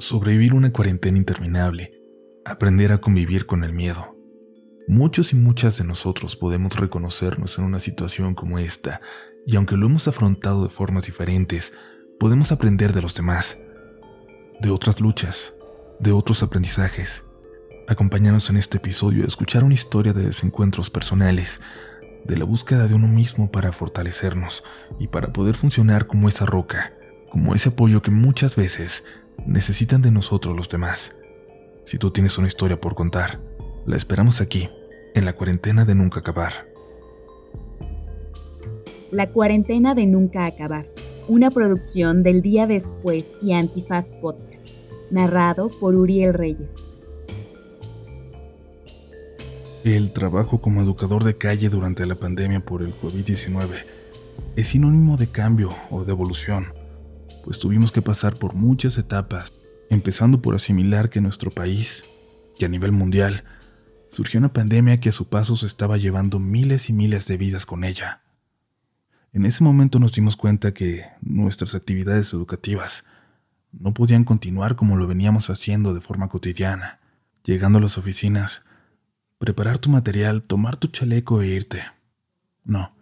Sobrevivir una cuarentena interminable, aprender a convivir con el miedo. Muchos y muchas de nosotros podemos reconocernos en una situación como esta, y aunque lo hemos afrontado de formas diferentes, podemos aprender de los demás, de otras luchas, de otros aprendizajes. Acompáñanos en este episodio a escuchar una historia de desencuentros personales, de la búsqueda de uno mismo para fortalecernos y para poder funcionar como esa roca, como ese apoyo que muchas veces necesitan de nosotros los demás. Si tú tienes una historia por contar, la esperamos aquí, en la cuarentena de nunca acabar. La cuarentena de nunca acabar, una producción del día después y Antifaz Podcast, narrado por Uriel Reyes. El trabajo como educador de calle durante la pandemia por el COVID-19 es sinónimo de cambio o de evolución pues tuvimos que pasar por muchas etapas, empezando por asimilar que nuestro país, y a nivel mundial, surgió una pandemia que a su paso se estaba llevando miles y miles de vidas con ella. En ese momento nos dimos cuenta que nuestras actividades educativas no podían continuar como lo veníamos haciendo de forma cotidiana, llegando a las oficinas, preparar tu material, tomar tu chaleco e irte. No.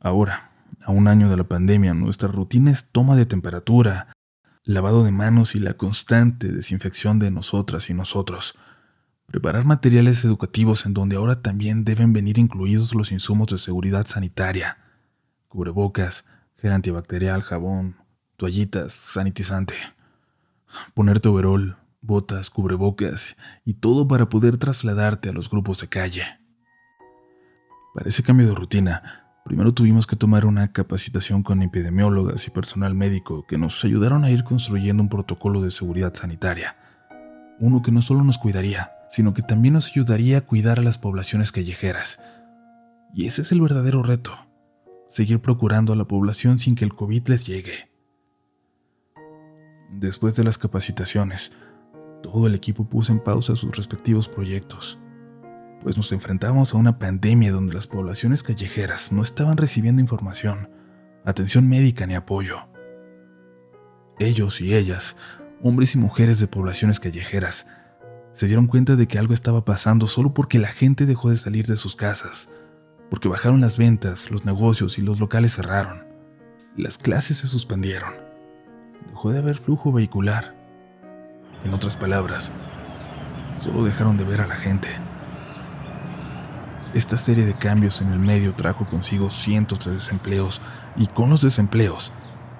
Ahora, a un año de la pandemia, nuestra rutina es toma de temperatura, lavado de manos y la constante desinfección de nosotras y nosotros. Preparar materiales educativos en donde ahora también deben venir incluidos los insumos de seguridad sanitaria, cubrebocas, gel antibacterial, jabón, toallitas, sanitizante. Ponerte overol, botas, cubrebocas y todo para poder trasladarte a los grupos de calle. Para ese cambio de rutina, Primero tuvimos que tomar una capacitación con epidemiólogas y personal médico que nos ayudaron a ir construyendo un protocolo de seguridad sanitaria. Uno que no solo nos cuidaría, sino que también nos ayudaría a cuidar a las poblaciones callejeras. Y ese es el verdadero reto, seguir procurando a la población sin que el COVID les llegue. Después de las capacitaciones, todo el equipo puso en pausa sus respectivos proyectos pues nos enfrentábamos a una pandemia donde las poblaciones callejeras no estaban recibiendo información, atención médica ni apoyo. Ellos y ellas, hombres y mujeres de poblaciones callejeras, se dieron cuenta de que algo estaba pasando solo porque la gente dejó de salir de sus casas, porque bajaron las ventas, los negocios y los locales cerraron. Las clases se suspendieron. Dejó de haber flujo vehicular. En otras palabras, solo dejaron de ver a la gente. Esta serie de cambios en el medio trajo consigo cientos de desempleos y con los desempleos,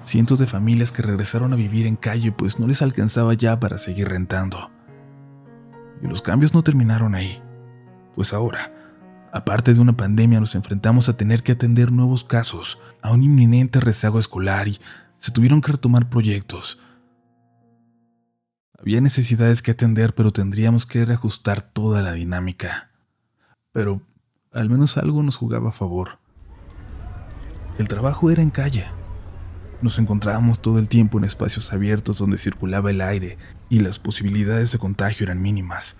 cientos de familias que regresaron a vivir en calle pues no les alcanzaba ya para seguir rentando. Y los cambios no terminaron ahí, pues ahora, aparte de una pandemia, nos enfrentamos a tener que atender nuevos casos, a un inminente rezago escolar y se tuvieron que retomar proyectos. Había necesidades que atender, pero tendríamos que reajustar toda la dinámica. Pero al menos algo nos jugaba a favor. El trabajo era en calle. Nos encontrábamos todo el tiempo en espacios abiertos donde circulaba el aire y las posibilidades de contagio eran mínimas.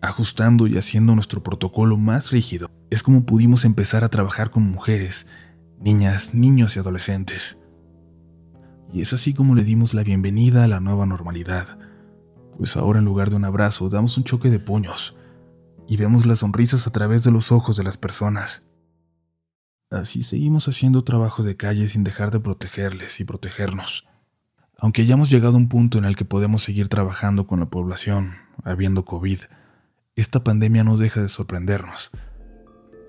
Ajustando y haciendo nuestro protocolo más rígido, es como pudimos empezar a trabajar con mujeres, niñas, niños y adolescentes. Y es así como le dimos la bienvenida a la nueva normalidad, pues ahora en lugar de un abrazo damos un choque de puños y vemos las sonrisas a través de los ojos de las personas. Así seguimos haciendo trabajo de calle sin dejar de protegerles y protegernos. Aunque hayamos llegado a un punto en el que podemos seguir trabajando con la población, habiendo COVID, esta pandemia no deja de sorprendernos.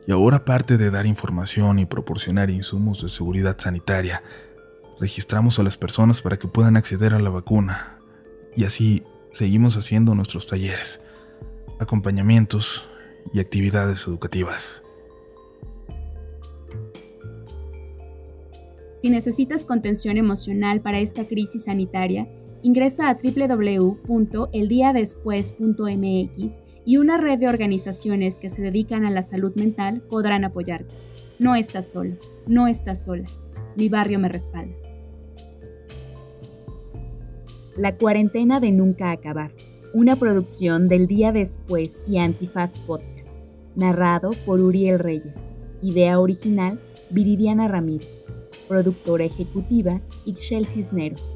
Y ahora, aparte de dar información y proporcionar insumos de seguridad sanitaria, registramos a las personas para que puedan acceder a la vacuna. Y así seguimos haciendo nuestros talleres acompañamientos y actividades educativas. Si necesitas contención emocional para esta crisis sanitaria, ingresa a www.eldiadespues.mx y una red de organizaciones que se dedican a la salud mental podrán apoyarte. No estás solo, no estás sola. Mi barrio me respalda. La cuarentena de nunca acabar una producción del día después y Antifaz Podcast, narrado por Uriel Reyes, idea original Viridiana Ramírez, productora ejecutiva Ixchel Cisneros.